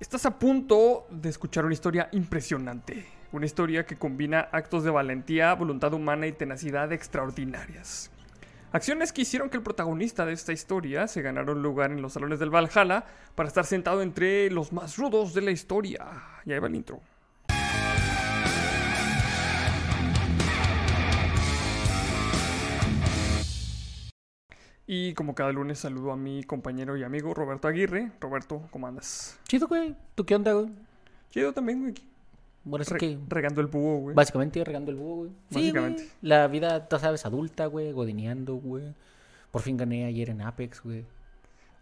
Estás a punto de escuchar una historia impresionante. Una historia que combina actos de valentía, voluntad humana y tenacidad extraordinarias. Acciones que hicieron que el protagonista de esta historia se ganara un lugar en los salones del Valhalla para estar sentado entre los más rudos de la historia. Y ahí va el intro. Y como cada lunes saludo a mi compañero y amigo Roberto Aguirre. Roberto, ¿cómo andas? Chido, güey. ¿Tú qué onda, güey? Chido también, güey. Bueno, es Re- que Regando el búho, güey. básicamente regando el búho, güey. Sí, Básicamente. güey. La vida, tú sabes, adulta, güey, godineando, güey. Por fin gané ayer en Apex, güey.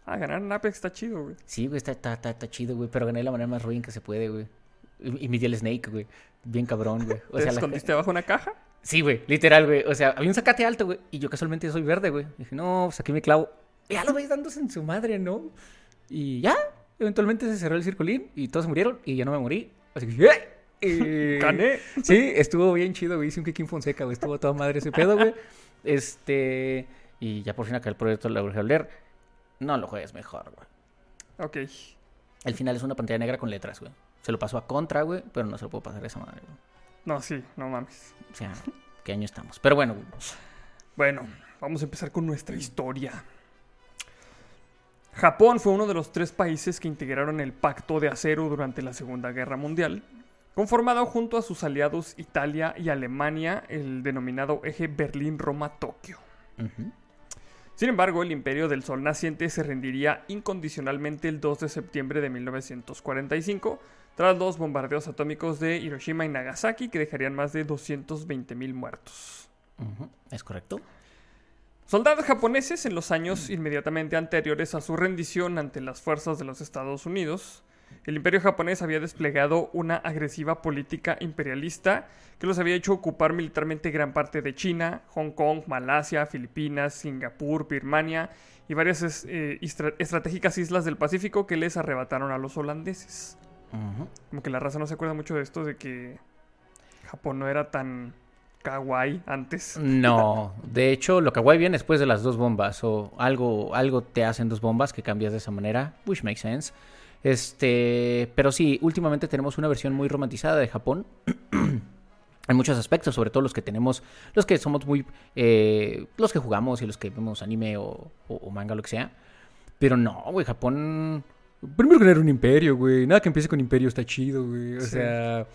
Ah, ganar en Apex está chido, güey. Sí, güey, está, está, está, está chido, güey. Pero gané de la manera más ruin que se puede, güey. Y, y el Snake, güey. Bien cabrón, güey. O ¿Te sea, la- escondiste bajo una caja? Sí, güey, literal, güey. O sea, había un zacate alto, güey. Y yo casualmente soy verde, güey. Dije, no, pues aquí me clavo. Ya lo veis dándose en su madre, ¿no? Y ya, eventualmente se cerró el circulín y todos murieron y yo no me morí. Así que, ¡eh! Gané. Sí, estuvo bien chido, güey. Hice un Kikín Fonseca, güey. Estuvo toda madre ese pedo, güey. Este. Y ya por fin acá el proyecto lo dejé leer. No lo juegues mejor, güey. Ok. El final es una pantalla negra con letras, güey. Se lo pasó a contra, güey, pero no se lo puedo pasar a esa madre, güey. No, sí, no mames. O sea, ¿qué año estamos? Pero bueno. Bueno, vamos a empezar con nuestra historia. Japón fue uno de los tres países que integraron el Pacto de Acero durante la Segunda Guerra Mundial, conformado junto a sus aliados Italia y Alemania, el denominado eje Berlín-Roma-Tokio. Sin embargo, el Imperio del Sol naciente se rendiría incondicionalmente el 2 de septiembre de 1945, tras los bombardeos atómicos de Hiroshima y Nagasaki, que dejarían más de 220.000 muertos. ¿Es correcto? Soldados japoneses en los años inmediatamente anteriores a su rendición ante las fuerzas de los Estados Unidos, el imperio japonés había desplegado una agresiva política imperialista que los había hecho ocupar militarmente gran parte de China, Hong Kong, Malasia, Filipinas, Singapur, Birmania y varias eh, estratégicas islas del Pacífico que les arrebataron a los holandeses. Como que la raza no se acuerda mucho de esto, de que Japón no era tan kawaii antes. No, de hecho, lo guay viene después de las dos bombas, o algo, algo te hacen dos bombas que cambias de esa manera, which makes sense. Este, pero sí, últimamente tenemos una versión muy romantizada de Japón. En muchos aspectos, sobre todo los que tenemos, los que somos muy, eh, los que jugamos y los que vemos anime o, o- o manga, lo que sea. Pero no, güey, Japón. Primero que era un imperio, güey. Nada que empiece con imperio está chido, güey. O Sí. sea.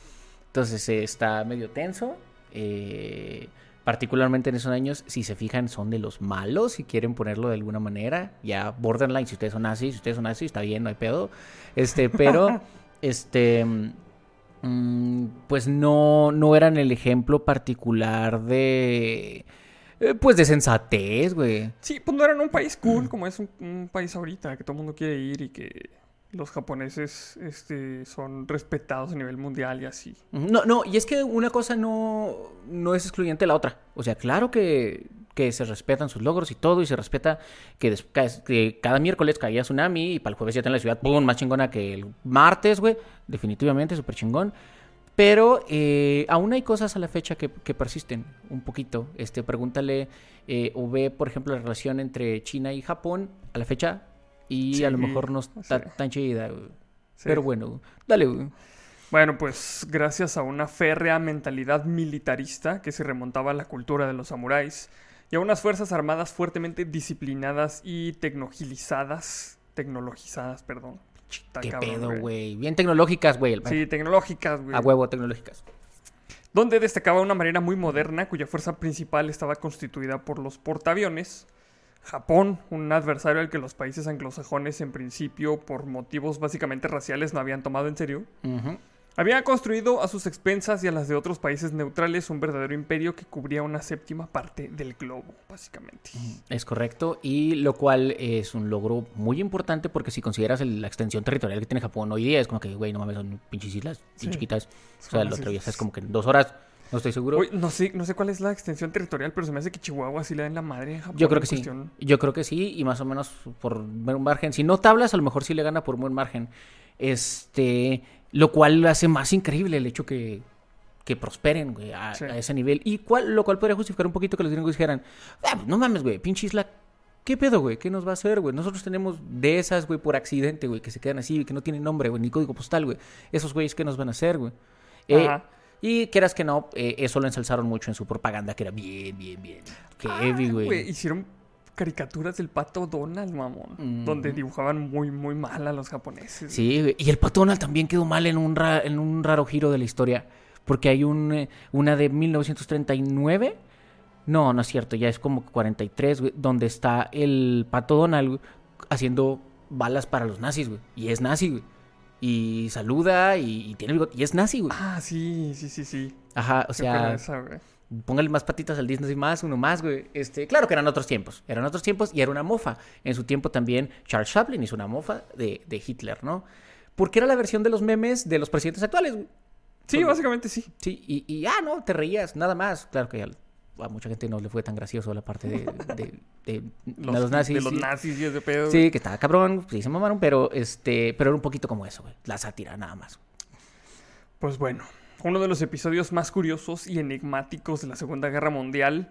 Entonces eh, está medio tenso. eh, particularmente en esos años, si se fijan, son de los malos, si quieren ponerlo de alguna manera. Ya, borderline, si ustedes son así, si ustedes son así, está bien, no hay pedo. Este, pero, este. mm, Pues no, no eran el ejemplo particular de. Eh, Pues de sensatez, güey. Sí, pues no eran un país cool como es un, un país ahorita, que todo el mundo quiere ir y que los japoneses este, son respetados a nivel mundial y así. No, no, y es que una cosa no, no es excluyente de la otra. O sea, claro que, que se respetan sus logros y todo, y se respeta que, des- que cada miércoles caía tsunami y para el jueves ya está en la ciudad, ¡pum! más chingona que el martes, güey. Definitivamente, súper chingón. Pero eh, aún hay cosas a la fecha que, que persisten un poquito. Este, pregúntale eh, o ve, por ejemplo, la relación entre China y Japón a la fecha y a lo mejor no está sí. tan chida. Sí. Pero bueno, dale. Bueno, pues gracias a una férrea mentalidad militarista que se remontaba a la cultura de los samuráis y a unas fuerzas armadas fuertemente disciplinadas y tecnologizadas, tecnologizadas, perdón. ¿Qué cabrón, pedo, güey? Bien tecnológicas, güey. Sí, tecnológicas, güey. A huevo, tecnológicas. donde destacaba una marina muy moderna cuya fuerza principal estaba constituida por los portaaviones. Japón, un adversario al que los países anglosajones en principio por motivos básicamente raciales no habían tomado en serio, Ujú. Había construido a sus expensas y a las de otros países neutrales un verdadero imperio que cubría una séptima parte del globo, básicamente. Es correcto. Y lo cual es un logro muy importante porque si consideras el- la extensión territorial que tiene Japón hoy día, es como que, güey, no mames, son pinches islas, Sí. chiquitas. O sea, islas. es como que en dos horas, no estoy seguro. Uy, no sé, no sé cuál es la extensión territorial, pero se me hace que Chihuahua sí le den la madre a Japón. Yo creo que sí. Yo creo que sí, y más o menos por buen margen. Si no tablas, a lo mejor sí le gana por buen margen. Este, lo cual hace más increíble el hecho que, que prosperen, güey, a, Sí. a ese nivel. Y cual, lo cual podría justificar un poquito que los gringos dijeran, "Ah, pues no mames, güey, pinche isla ¿Qué pedo, güey? ¿Qué nos va a hacer, güey? Nosotros tenemos de esas, güey, por accidente, güey, que se quedan así, que no tienen nombre, güey, ni código postal, güey. Esos güeyes, ¿qué nos van a hacer, güey? Eh, Ajá. y quieras que no, eh, eso lo ensalzaron mucho en su propaganda, que era bien, bien, bien. Que heavy, Ah, güey. Hicieron caricaturas del pato Donald, mamón. Donde dibujaban muy, muy mal a los japoneses. Sí, güey. Y el Pato Donald también quedó mal en un, ra- en un raro giro de la historia. Porque hay un, eh, una de 1939. No, no es cierto, ya es como 43, güey. Donde está el Pato Donald güey, haciendo balas para los nazis, güey. Y es nazi, güey. Y saluda y, y tiene bigote. Y es nazi, güey. Ah, sí, sí, sí, sí. Ajá, o sea, esa, güey. Póngale más patitas al Disney más, uno más, güey. Este, claro que eran otros tiempos. Eran otros tiempos y era una mofa. En su tiempo también Charles Chaplin hizo una mofa de, de Hitler, ¿no? Porque era la versión de los memes de los presidentes actuales, güey. Sí, básicamente sí. Sí, y, y ah, no, te reías, nada más. Claro que al- a mucha gente no le fue tan gracioso la parte de, de, de- de los, nazis. De los sí. nazis y ese pedo. Sí, que estaba cabrón, sí se mamaron, pero este, pero era un poquito como eso, güey. La sátira, nada más. Pues bueno, uno de los episodios más curiosos y enigmáticos de la Segunda Guerra Mundial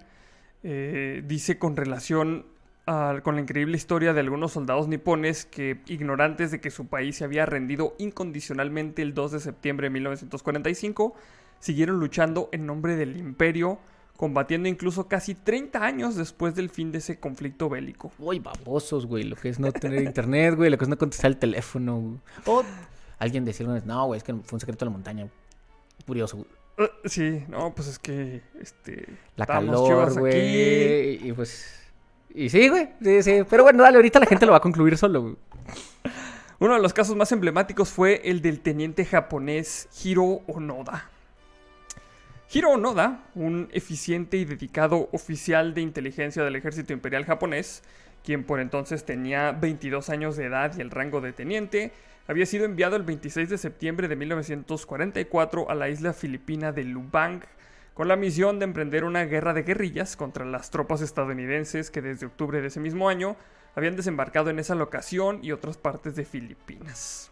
eh, dice con relación a- con la increíble historia de algunos soldados nipones que, ignorantes de que su país se había rendido incondicionalmente el 2 de septiembre de 1945, siguieron luchando en nombre del imperio, combatiendo incluso casi 30 años después del fin de ese conflicto bélico. Uy, babosos, güey. Lo que es no tener internet, güey. Lo que es no contestar el teléfono. O alguien decirle, no, güey, es que fue un secreto de la montaña. Curioso, güey. Eh, sí, no, pues es que este La calor, güey. Y pues. Y sí, güey. Sí, sí. Pero bueno, dale, ahorita la gente lo va a concluir solo, güey. Uno de los casos más emblemáticos fue el del teniente japonés Hiro Onoda. Hiro Onoda, un eficiente y dedicado oficial de inteligencia del ejército imperial japonés, quien por entonces tenía 22 años de edad y el rango de teniente, había sido enviado el 26 de septiembre de 1944 a la isla filipina de Lubang con la misión de emprender una guerra de guerrillas contra las tropas estadounidenses que desde octubre de ese mismo año habían desembarcado en esa locación y otras partes de Filipinas.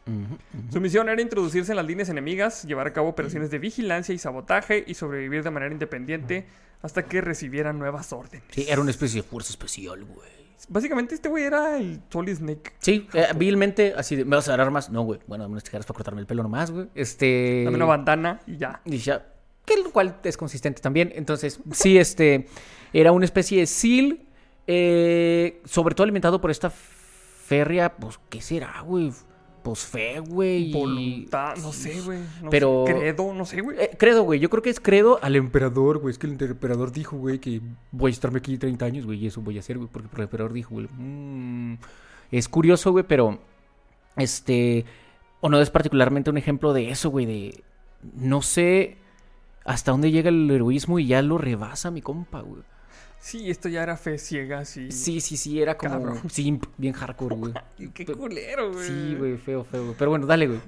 Su misión era introducirse en las líneas enemigas, llevar a cabo operaciones de vigilancia y sabotaje y sobrevivir de manera independiente hasta que recibieran nuevas órdenes. Sí, era una especie de fuerza especial, güey. Básicamente este güey era el Solid Snake. Sí, eh, vilmente, así de, ¿me vas a dar armas? No, güey. Bueno, unas tijeras para cortarme el pelo nomás, güey. Este. Dame una bandana y ya. Y ya, que lo cual es consistente también. Entonces, sí, este, era una especie de SEAL, eh, sobre todo alimentado por esta férrea, pues, ¿qué será, güey? Pues fe, güey. Voluntad, no sé, güey. no Pero- sé, credo, no sé, güey. Eh, credo, güey. Yo creo que es credo al emperador, güey. Es que el emperador dijo, güey, que voy a estarme aquí 30 años, güey, y eso voy a hacer, güey. Porque el emperador dijo, güey. mm, Es curioso, güey, pero. Este. O no es particularmente un ejemplo de eso, güey. De. No sé hasta dónde llega el heroísmo y ya lo rebasa mi compa, güey. Sí, esto ya era fe ciega, sí. Sí, sí, sí, era como. Cabrón. Simp, bien hardcore, güey. Qué culero, güey. Sí, güey, feo, feo, güey. Pero bueno, dale, güey.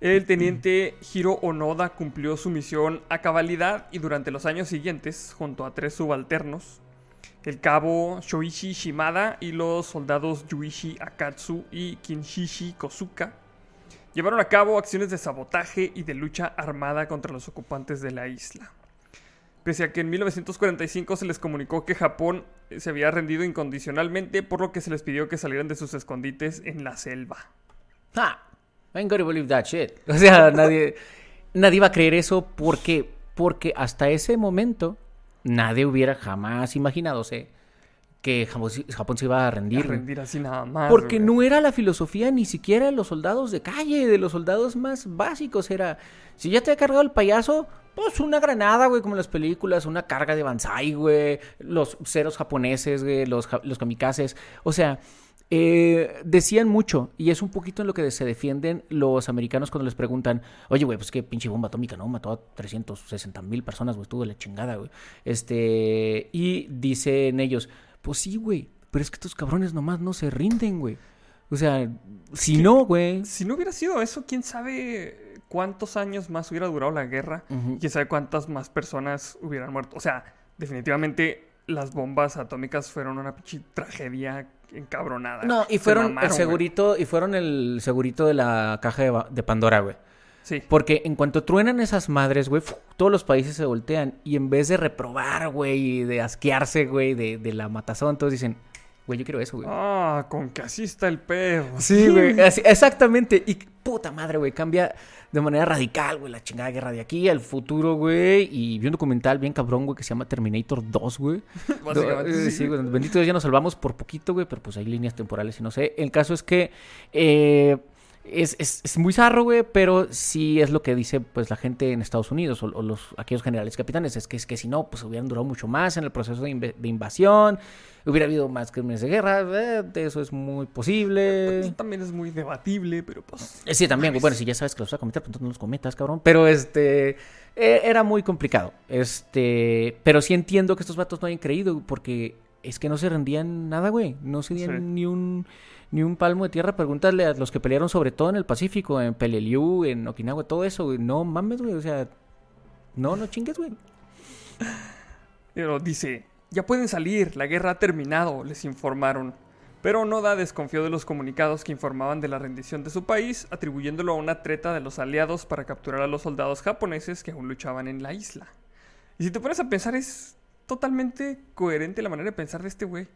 El teniente Hiro Onoda cumplió su misión a cabalidad y durante los años siguientes, junto a tres subalternos, el cabo Shoichi Shimada y los soldados Yuichi Akatsu y Kinshishi Kosuka, llevaron a cabo acciones de sabotaje y de lucha armada contra los ocupantes de la isla. Pese a que en 1945 se les comunicó que Japón eh, se había rendido incondicionalmente, por lo que se les pidió que salieran de sus escondites en la selva. Ah, I ain't gonna believe that shit. O sea, nadie, nadie iba a creer eso porque, porque hasta ese momento nadie hubiera jamás imaginado que Japón, se- Japón se iba a A rendir. güey. rendir así nada más. Porque güey. no era la filosofía ni siquiera de los soldados de calle, de los soldados más básicos. Era, si ya te ha cargado el payaso, pues una granada, güey, como en las películas, una carga de Banzai, güey, los ceros japoneses, güey, los kamikazes. O sea, eh, decían mucho, y es un poquito en lo que se defienden los americanos cuando les preguntan, oye, güey, pues qué pinche bomba atómica, ¿no? Mató a 360 mil personas, güey, estuvo de la chingada, güey. Este, y dicen ellos, pues sí, güey, pero es que estos cabrones nomás no se rinden, güey. O sea, si no, güey. Si no hubiera sido eso, quién sabe cuántos años más hubiera durado la guerra. Ujú. Quién sabe cuántas más personas hubieran muerto. O sea, definitivamente las bombas atómicas fueron una pinche tragedia encabronada. No, y fueron mamaron, el segurito, y fueron el segurito de la caja de Pandora, güey. Sí. Porque en cuanto truenan esas madres, güey, todos los países se voltean. Y en vez de reprobar, güey, y de asquearse, güey, de, de la matazón, todos dicen, Güey, yo quiero eso, güey. Ah, con que así está el perro. Sí, güey. así- exactamente. Y puta madre, güey. Cambia de manera radical, güey. La chingada guerra de aquí al futuro, güey. Y vi un documental bien cabrón, güey, que se llama Terminator 2, güey. Básicamente, Eh, sí. sí, güey. Bendito Dios, ya nos salvamos por poquito, güey. Pero pues hay líneas temporales y no sé. El caso es que. eh, es, es- es muy zarro, güey, pero sí es lo que dice pues la gente en Estados Unidos o, o los aquellos generales capitanes, es que es que si no, pues hubieran durado mucho más en el proceso de, invasión, hubiera habido más crímenes de guerra, eh, eso es muy posible. Eso también es muy debatible, pero pues. Eh, Sí, también, güey. Bueno, si ya sabes que los vas a cometer, pues entonces no los cometas, cabrón. Pero este. eh, era muy complicado. Este. Pero sí entiendo que estos vatos no hayan creído, porque es que no se rendían nada, güey. No se dieron Sí. ni un. Ni un palmo de tierra. Pregúntale a los que pelearon, sobre todo en el Pacífico, en Peleliu, en Okinawa, todo eso, güey. No mames, güey. O sea. No, no chingues, güey. Pero dice, ya pueden salir, la guerra ha terminado, les informaron. Pero Noda desconfió de los comunicados que informaban de la rendición de su país, atribuyéndolo a una treta de los aliados para capturar a los soldados japoneses que aún luchaban en la isla. Y si te pones a pensar, es totalmente coherente la manera de pensar de este güey.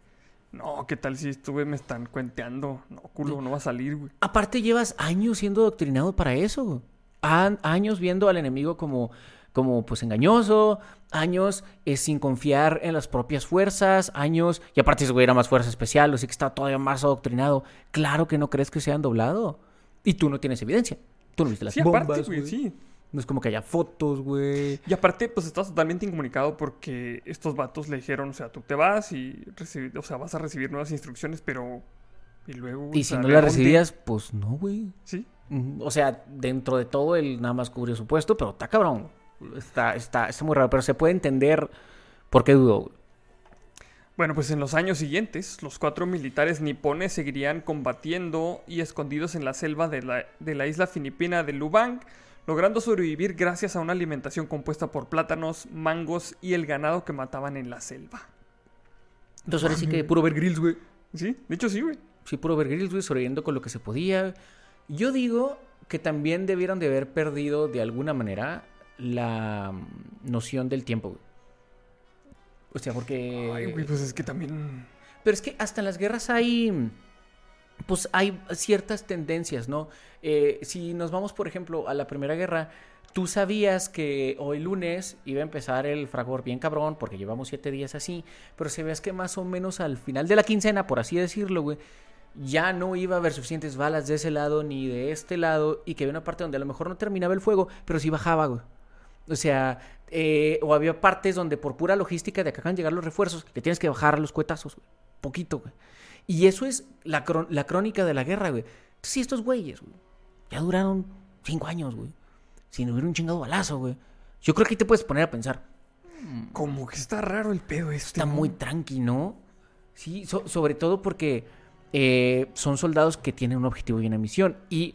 No, ¿qué tal si estuve me están cuenteando? No, culo, no va a salir, güey. Aparte llevas años siendo doctrinado para eso. güey. Años viendo al enemigo como, como pues engañoso, años eh, sin confiar en las propias fuerzas, años... Y aparte ese güey era más fuerza especial, así que estaba todavía más adoctrinado. Claro que no crees que se han doblado. Y tú no tienes evidencia. Tú no viste las Sí, bombas, aparte, güey, güey. sí. No es como que haya fotos, güey. Y aparte, pues estás totalmente incomunicado porque estos vatos le dijeron, o sea, tú te vas y o sea, vas a recibir nuevas instrucciones, pero... Y luego... Y si no ¿de las recibías, pues no, güey. Sí. O sea, dentro de todo, él nada más cubrió su puesto, pero está cabrón. Está, está, está muy raro, pero se puede entender por qué dudó. Bueno, pues en los años siguientes, los cuatro militares nipones seguirían combatiendo y escondidos en la selva de la, de la isla filipina de Lubang, logrando sobrevivir gracias a una alimentación compuesta por plátanos, mangos y el ganado que mataban en la selva. Entonces ahora sí que puro ver grills, güey. Sí, de hecho sí, güey. Sí, puro ver grills, güey, sobreviviendo con lo que se podía. Yo digo que también debieron de haber perdido de alguna manera la mm, noción del tiempo, güey. O sea, porque... Ay, güey, pues es que también... Pero es que hasta en las guerras hay. Pues hay ciertas tendencias, ¿no? Eh, si nos vamos, por ejemplo, a la Primera Guerra, tú sabías que hoy lunes iba a empezar el fragor bien cabrón, porque llevamos siete días así, pero sabías que más o menos al final de la quincena, por así decirlo, güey, ya no iba a haber suficientes balas de ese lado ni de este lado, y que había una parte donde a lo mejor no terminaba el fuego, pero sí bajaba, güey. O sea, eh, o había partes donde por pura logística de que acaban de llegar los refuerzos, le tienes que bajar los cuetazos, güey. Poquito, güey. Y eso es la, crónica de la guerra, güey. Sí, estos güeyes, güey. Ya duraron cinco años, güey. Sin hubiera un chingado balazo, güey. Yo creo que ahí te puedes poner a pensar. Como que está raro el pedo este. Está ¿no? muy tranqui, ¿no? Sí, so- sobre todo porque eh, son soldados que tienen un objetivo y una misión. Y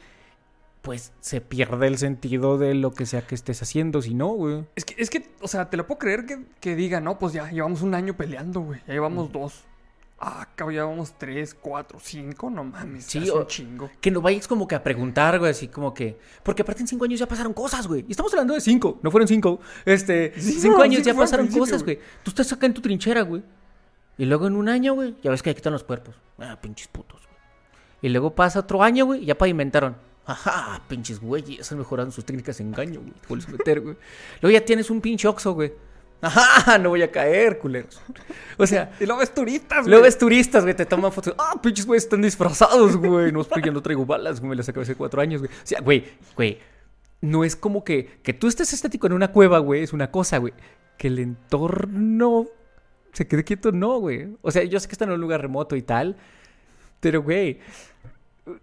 pues se pierde el sentido de lo que sea que estés haciendo, si no, güey. Es que, es que, o sea, te lo puedo creer que, que diga, no, pues ya llevamos un año peleando, güey. Ya llevamos dos. Ah, cabrón, ya llevamos tres, cuatro, cinco, no mames. Sí, o- un chingo. Que no vayas como que a preguntar, güey, así como que... Porque aparte en cinco años ya pasaron cosas, güey. Y estamos hablando de cinco, no fueron cinco. Este, Sí, cinco no, años ya pasaron cosas, güey. Tú estás acá en tu trinchera, güey. Y luego en un año, güey, ya ves que ahí quitan los cuerpos. Ah, pinches putos, güey. Y luego pasa otro año, güey, y ya pavimentaron. Ajá, pinches güeyes, han mejorado sus técnicas de engaño, güey. Te meter, güey. Luego ya tienes un pinche oxo, güey. Ajá, no voy a caer, culeros. O sea, Y luego ves turistas, güey. Luego ves turistas, güey, te toman fotos. Ah, pinches güey, están disfrazados, güey. No, es porque yo no traigo balas, güey. Me las acabé hace cuatro años, güey. O sea, güey, güey. No es como que, que tú estés estático en una cueva, güey. Es una cosa, güey. Que el entorno se quede quieto, no, güey. O sea, yo sé que están en un lugar remoto y tal. Pero, güey.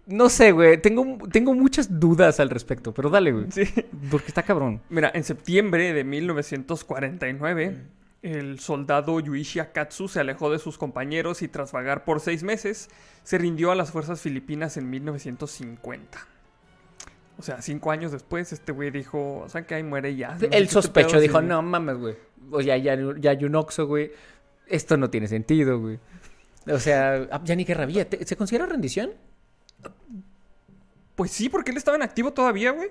No sé, güey. Tengo, tengo muchas dudas al respecto. Pero dale, güey. Sí. Porque está cabrón. Mira, en septiembre de 1949, el soldado Yuichi Akatsu se alejó de sus compañeros y tras vagar por seis meses, se rindió a las fuerzas filipinas en 1950. O sea, cinco años después, este güey dijo, ¿saben qué? Ahí muere ya. No El qué sospecho dijo, no mames, güey. O ya, ya, ya hay un oxo, güey. Esto no tiene sentido, güey. O sea, ah, ya ni había. ¿Te- ¿Se considera rendición? Pues sí, porque él estaba en activo todavía, güey.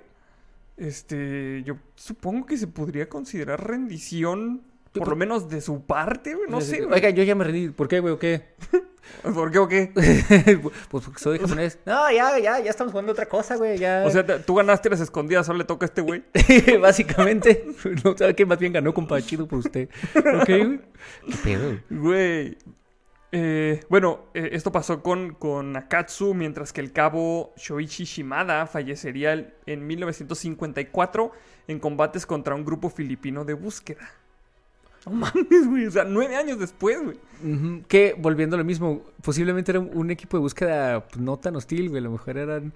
Este, yo supongo que se podría considerar rendición Por lo menos de su parte, güey. No sé, güey. Oiga, yo ya me rendí. ¿Por qué, güey, o qué? ¿Por qué o qué? pues porque soy japonés. No, ya, ya, ya estamos jugando otra cosa, güey. Ya. O sea, tú ganaste las escondidas, ahora le toca a este güey. básicamente. No sabe que más bien ganó, compa, chido por usted. ¿Ok, güey? ¿Qué pedo? Güey. Eh, bueno, eh, esto pasó con, con Akatsu, mientras que el cabo Shoichi Shimada fallecería en 1954 en combates contra un grupo filipino de búsqueda. No mames, güey. O sea, nueve años después, güey. Que, volviendo a lo mismo, posiblemente era un, un equipo de búsqueda pues, no tan hostil, güey. A lo mejor eran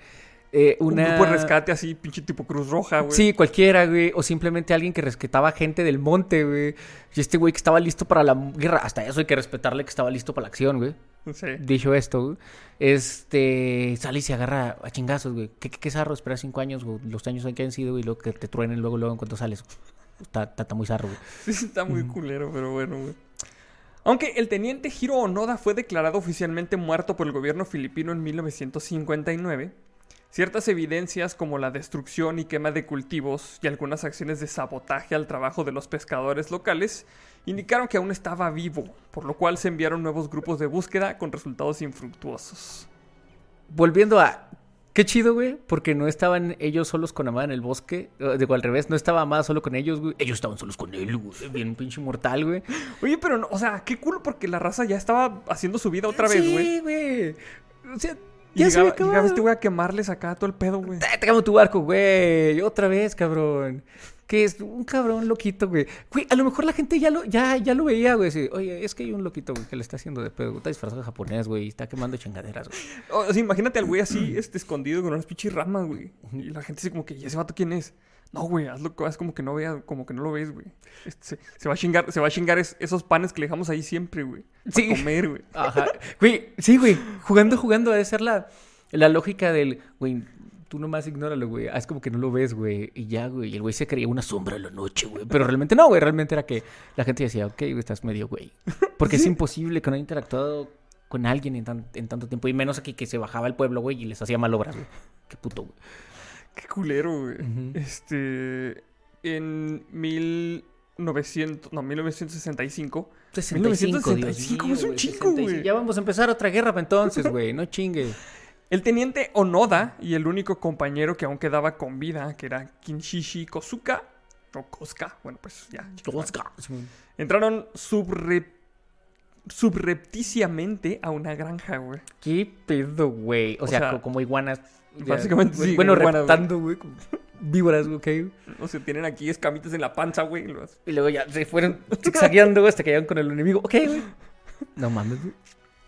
eh, una... Un grupo de rescate así, pinche tipo Cruz Roja, güey. Sí, cualquiera, güey. O simplemente alguien que rescataba gente del monte, güey. Y este güey que estaba listo para la guerra. Hasta eso hay que respetarle que estaba listo para la acción, güey. Sí. Dicho esto, güey, este, sale y se agarra a chingazos, güey. ¿Qué, qué, qué zarro esperar cinco años, güey? Los años que han sido, y luego que te truenen luego, luego en cuanto sales. Está, está, está muy zarro, güey. Sí, está muy culero, pero bueno, güey. Aunque el teniente Hiro Onoda fue declarado oficialmente muerto por el gobierno filipino en 1959, ciertas evidencias como la destrucción y quema de cultivos y algunas acciones de sabotaje al trabajo de los pescadores locales indicaron que aún estaba vivo, por lo cual se enviaron nuevos grupos de búsqueda con resultados infructuosos. Volviendo a... Qué chido, güey, porque no estaban ellos solos con Amada en el bosque. eh, Digo, al revés, no estaba Amada solo con ellos, güey. Ellos estaban solos con él, güey. Bien pinche mortal, güey. Oye, pero no, o sea, qué cool porque la raza ya estaba haciendo su vida otra vez, güey. Sí, güey. O sea, Y ya se había llegaba, llegaba este güey a quemarles acá todo el pedo, güey. ¡Eh, Trágame tu barco, güey. Otra vez, cabrón. Que es un cabrón loquito, güey. Güey, a lo mejor la gente ya lo, ya, ya lo veía, güey. así, Oye, es que hay un loquito, güey, que le está haciendo de pedo. güey, Está disfrazado de japonés, güey. y Está quemando chingaderas, güey. O sea, imagínate al güey así, este, escondido con unas pinches ramas, güey. Y la gente así como que, ¿y ese vato quién es? No, güey, hazlo, haz como que no veas, como que no lo ves, güey. Este, se, se va a chingar, se va a chingar es- esos panes que le dejamos ahí siempre, güey. Sí. Para comer, güey. Ajá. Güey, sí, güey. Jugando, jugando, debe ser la, la lógica del, güey, tú nomás ignóralo, güey. Haz como que no lo ves, güey. Y ya, güey. Y el güey se creía una sombra en la noche, güey. Pero realmente no, güey. Realmente era que la gente decía, ok, güey, estás medio, güey. Porque es imposible que no haya interactuado con alguien en, tan- en tanto tiempo. Y menos aquí que se bajaba al pueblo, güey, y les hacía malobras, güey. Qué puto, güey. Qué culero, güey. Este, en 1900, no, 1965, 65, Dios 1965, mío, es un 65. güey. Ya vamos a empezar otra guerra entonces, güey. No chingue. El teniente Onoda y el único compañero que aún quedaba con vida, que era Kinshishi Kosuka, o Kosuka, bueno, pues ya. Entraron subre- subrepticiamente a una granja, güey. ¿Qué pedo, güey? O, O sea, sea, co- como iguanas. básicamente sí, Bueno, iguanas, reptando, güey. como Víboras, güey, ok. O sea, tienen aquí escamitas en la panza, güey. y luego ya se fueron zigzagueando, hasta que llegaron con el enemigo. Ok, güey. No mames, güey.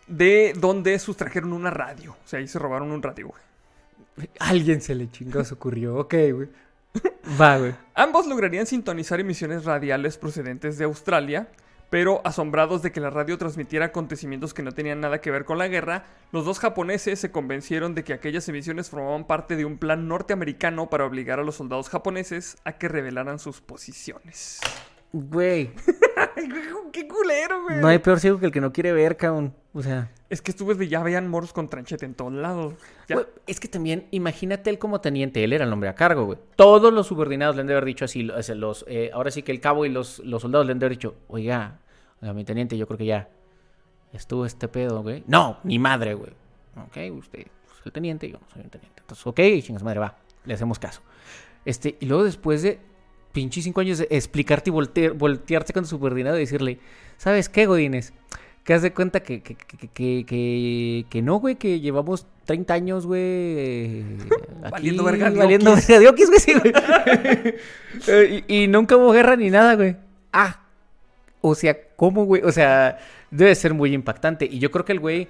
De donde sustrajeron una radio. O sea, ahí se robaron un radio, güey. Alguien se le chingó, se ocurrió. Ok, güey. Va, güey. Ambos lograrían sintonizar emisiones radiales procedentes de Australia, pero asombrados de que la radio transmitiera acontecimientos que no tenían nada que ver con la guerra, los dos japoneses se convencieron de que aquellas emisiones formaban parte de un plan norteamericano para obligar a los soldados japoneses a que revelaran sus posiciones. Güey. ¡Qué culero, güey! No hay peor ciego que el que no quiere ver, cabrón. O sea. Es que estuve de ya veían moros con tranchete en todos lados. Ya. Güey, es que también, imagínate él como teniente, él era el hombre a cargo, güey. Todos los subordinados le han de haber dicho así, los, eh, ahora sí que el cabo y los, los soldados le han de haber dicho, oiga, oiga, mi teniente, yo creo que ya estuvo este pedo, güey. No, ni madre, güey. Ok, usted es el teniente, yo no soy un teniente. Entonces, ok, chingas madre, va, le hacemos caso. Este, y luego después de pinches cinco años de explicarte y voltear, voltearte con tu subordinado y decirle, ¿sabes qué, Godines? Que haz de cuenta que, que, que, que, no, güey, que llevamos 30 años, güey. aquí Valiendo verga Valiendo verga diokis, güey, sí, güey. Eh, y, y nunca hubo guerra ni nada, güey. Ah. O sea, ¿cómo, güey? O sea, debe ser muy impactante. Y yo creo que el güey,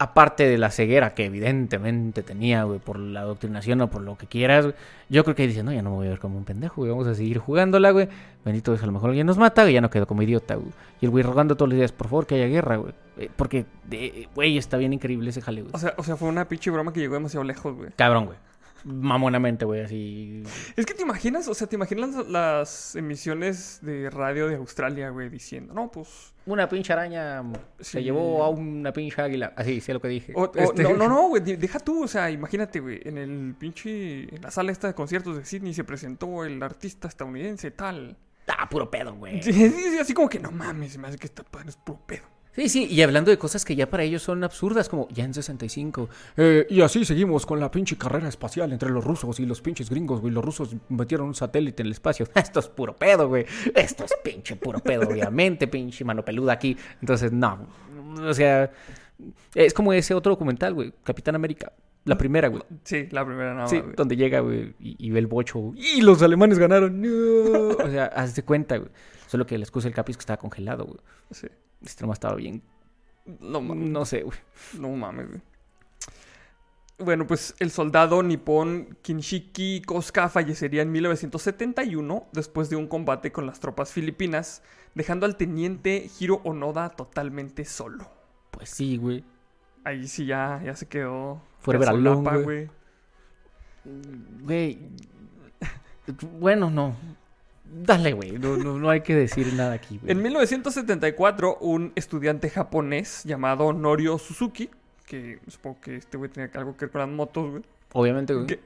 aparte de la ceguera que evidentemente tenía, güey, por la adoctrinación o por lo que quieras, güey, yo creo que dice, no, ya no me voy a ver como un pendejo, güey, vamos a seguir jugándola, güey. Bendito Dios, a lo mejor alguien nos mata, güey, ya no quedo como idiota, güey. Y el güey rogando todos los días, por favor, que haya guerra, güey. Eh, Porque, eh, güey, está bien increíble ese jale, güey. O sea, o sea, fue una pinche broma que llegó demasiado lejos, güey. Cabrón, güey. Mamonamente, güey, así. Es que te imaginas, o sea, te imaginas las, las emisiones de radio de Australia, güey, diciendo, no, pues. Una pinche araña se llevó a una pinche águila. Así, sé lo que dije. o- o- Este- No, no, no, güey, de- deja tú, o sea, imagínate, güey, en el pinche. En la sala esta de conciertos de Sydney se presentó el artista estadounidense, tal. Ah, puro pedo, güey. Sí, sí, sí, así como que no mames, se me hace que padre es puro pedo. Sí, sí, y hablando de cosas que ya para ellos son absurdas, como ya en 65. eh, y así seguimos con la pinche carrera espacial entre los rusos y los pinches gringos, güey. Los rusos metieron un satélite en el espacio. Esto es puro pedo, güey. Esto es pinche puro pedo, obviamente, pinche mano peluda aquí. Entonces, no. O sea, es como ese otro documental, güey. Capitán América. La primera, güey. Sí, la primera nada Sí, más, güey. donde llega, güey, y, y ve el bocho. güey, Y los alemanes ganaron. No. O sea, haz de cuenta, güey. Solo que la excusa del capi es que estaba congelado, güey. Sí. Este nomás estaba bien. No mames. No sé, güey. No mames, güey. Bueno, pues el soldado nipón Kinshiki Koska fallecería en 1971 después de un combate con las tropas filipinas, dejando al teniente Hiro Onoda totalmente solo. Pues sí, güey. Ahí sí ya, ya se quedó. Ya alone, güey. Güey. Bueno, no. Dale, güey. No, no, no hay que decir nada aquí, güey. En 1974, un estudiante japonés llamado Norio Suzuki, que supongo que este güey tenía algo que ver con las motos, güey, Obviamente, güey. ¿Qué?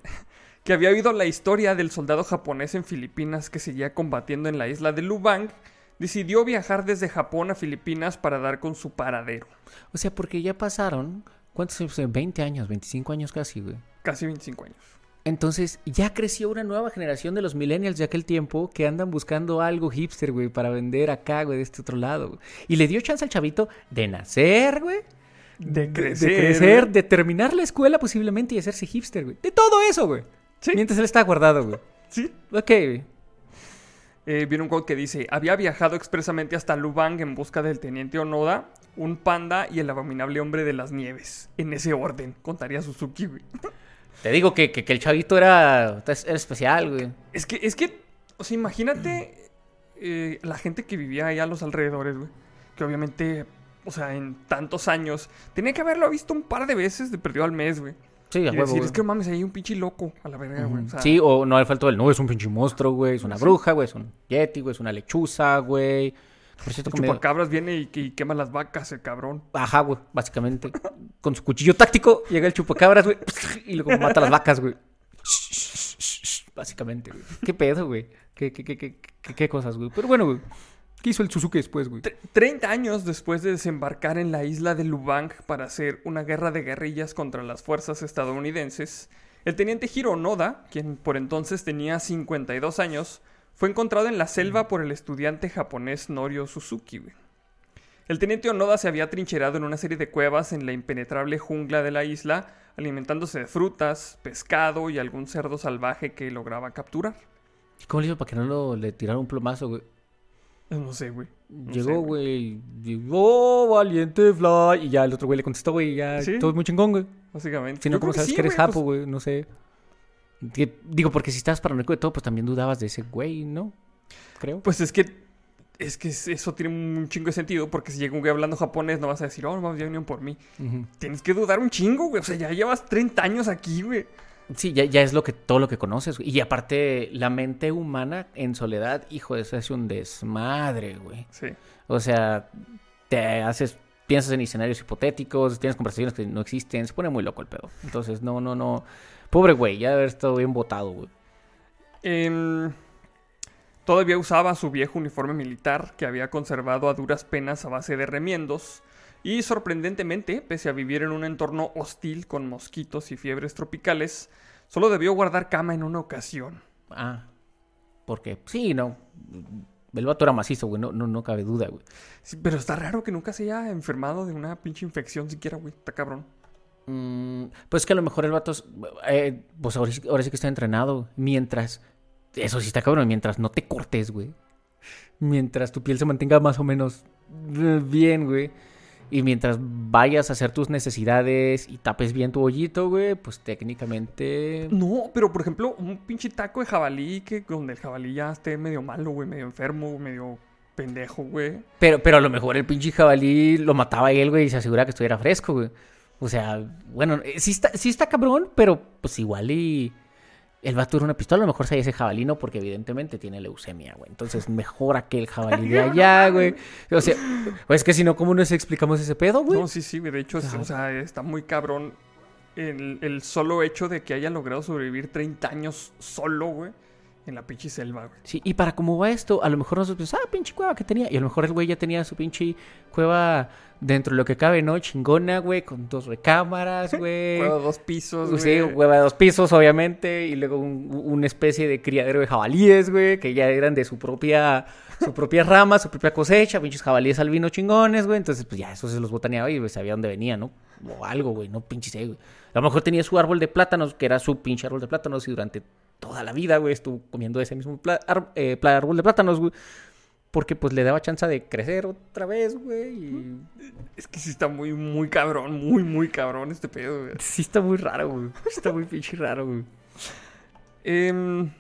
que había oído la historia del soldado japonés en Filipinas que seguía combatiendo en la isla de Lubang, decidió viajar desde Japón a Filipinas para dar con su paradero. O sea, porque ya pasaron. ¿Cuántos años? 20 años, 25 años casi, güey. Casi 25 años. Entonces, ya creció una nueva generación de los millennials de aquel tiempo que andan buscando algo hipster, güey, para vender acá, güey, de este otro lado, güey. Y le dio chance al chavito de nacer, güey. De de- crecer. De crecer, de terminar la escuela posiblemente y hacerse hipster, güey. De todo eso, güey. Sí. Mientras él está guardado, güey. Sí. Ok, güey. Eh, viene un quote que dice, había viajado expresamente hasta Lubang en busca del teniente Onoda, un panda y el abominable hombre de las nieves. En ese orden, contaría Suzuki, güey. Te digo que, que- que el chavito era, era especial, güey. Es que, es que, o sea, imagínate eh, la gente que vivía ahí a los alrededores, güey. Que obviamente, o sea, en tantos años, tenía que haberlo visto un par de veces de perdido al mes, güey. Sí, Y a huevo, decir, güey. es que mames, ahí hay un pinche loco a la verga, güey. O sea, Sí, o no le faltó el no, es un pinche monstruo, güey. Es una bruja, güey. Es un yeti, güey. Es una lechuza, güey. Por cierto, el me- chupacabras viene y, y quema las vacas, el cabrón. Ajá, güey, básicamente. Con su cuchillo táctico llega el chupacabras, güey. Y luego mata a las vacas, güey. Básicamente, güey. ¿Qué pedo, güey? ¿Qué, qué, qué, qué, qué- cosas, güey? Pero bueno, güey. ¿Qué hizo el Suzuki después, güey? Tre- 30 años después de desembarcar en la isla de Lubang para hacer una guerra de guerrillas contra las fuerzas estadounidenses, el teniente Hiro Noda, quien por entonces tenía 52 años, fue encontrado en la selva por el estudiante japonés Norio Suzuki. güey. El teniente Onoda se había trincherado en una serie de cuevas en la impenetrable jungla de la isla, alimentándose de frutas, pescado y algún cerdo salvaje que lograba capturar. ¿Cómo le hizo para que no lo, le tirara un plomazo, güey? No sé, güey. No Llegó, güey. Llegó valiente fly. Y ya el otro güey le contestó, güey. y Ya ¿Sí? todo muy chingón, güey. Básicamente. Si no, ¿cómo sabes sí, que eres güey, japo, pues, güey? No sé. Digo, porque si estabas paranoico de todo, pues también dudabas de ese güey, ¿no? Creo. Pues es que es que eso tiene un chingo de sentido porque si llega un güey hablando japonés no vas a decir, oh, no, ya vinieron por mí. Tienes que dudar un chingo, güey. O sea, ya llevas 30 años aquí, güey. Sí, ya, ya es lo que, todo lo que conoces, güey. Y aparte, la mente humana en soledad, hijo, eso es un desmadre, güey. Sí. O sea, te haces, piensas en escenarios hipotéticos, tienes conversaciones que no existen, se pone muy loco el pedo. Entonces, no, no, no. Pobre güey, ya debe haber estado bien botado, güey. Todavía usaba su viejo uniforme militar que había conservado a duras penas a base de remiendos. Y sorprendentemente, pese a vivir en un entorno hostil con mosquitos y fiebres tropicales, solo debió guardar cama en una ocasión. Ah, porque, sí, no. El vato era macizo, güey, no, no, no cabe duda, güey. Sí, pero está raro que nunca se haya enfermado de una pinche infección siquiera, güey. Está cabrón. Mm, pues que a lo mejor el vato, eh, pues ahora, sí- ahora sí que está entrenado. Mientras, eso sí está cabrón, mientras no te cortes, güey. Mientras tu piel se mantenga más o menos eh, bien, güey. Y mientras vayas a hacer tus necesidades y tapes bien tu hoyito, güey, pues técnicamente... No, pero por ejemplo, un pinche taco de jabalí que donde el jabalí ya esté medio malo, güey, medio enfermo, medio pendejo, güey. Pero, pero a lo mejor el pinche jabalí lo mataba él, güey, y se asegura que estuviera fresco, güey. O sea, bueno, eh, sí está, sí está cabrón, pero pues igual y... El vato era una pistola, a lo mejor se ese jabalino porque evidentemente tiene leucemia, güey. Entonces mejor aquel jabalí de allá, güey. O sea, pues es que si no, ¿cómo nos explicamos ese pedo, güey? No, sí, sí. De hecho, es- o sea, está muy cabrón el, el solo hecho de que haya logrado sobrevivir 30 años solo, güey. en la pinche selva, güey. Sí, y para cómo va esto, a lo mejor nosotros, ah, pinche cueva que tenía. Y a lo mejor el güey ya tenía su pinche cueva dentro de lo que cabe, ¿no? Chingona, güey, con dos recámaras, güey. Cueva de dos pisos, güey. Sí, cueva de dos pisos, obviamente. Y luego un- una especie de criadero de jabalíes, güey, que ya eran de su propia, su propia rama, su propia cosecha, pinches jabalíes albino chingones, güey. Entonces, pues ya, eso se los botaneaba y pues, sabía dónde venía, ¿no? O algo, güey, no pinches, sé, güey. A lo mejor tenía su árbol de plátanos, que era su pinche árbol de plátanos, y durante toda la vida, güey, estuvo comiendo ese mismo pla- ar- eh, pla- árbol de plátanos, güey. Porque pues le daba chance de crecer otra vez, güey. Y... Es que sí está muy, muy cabrón, muy, muy cabrón este pedo, güey. Sí está muy raro, güey. Está muy pinche raro, güey. Em,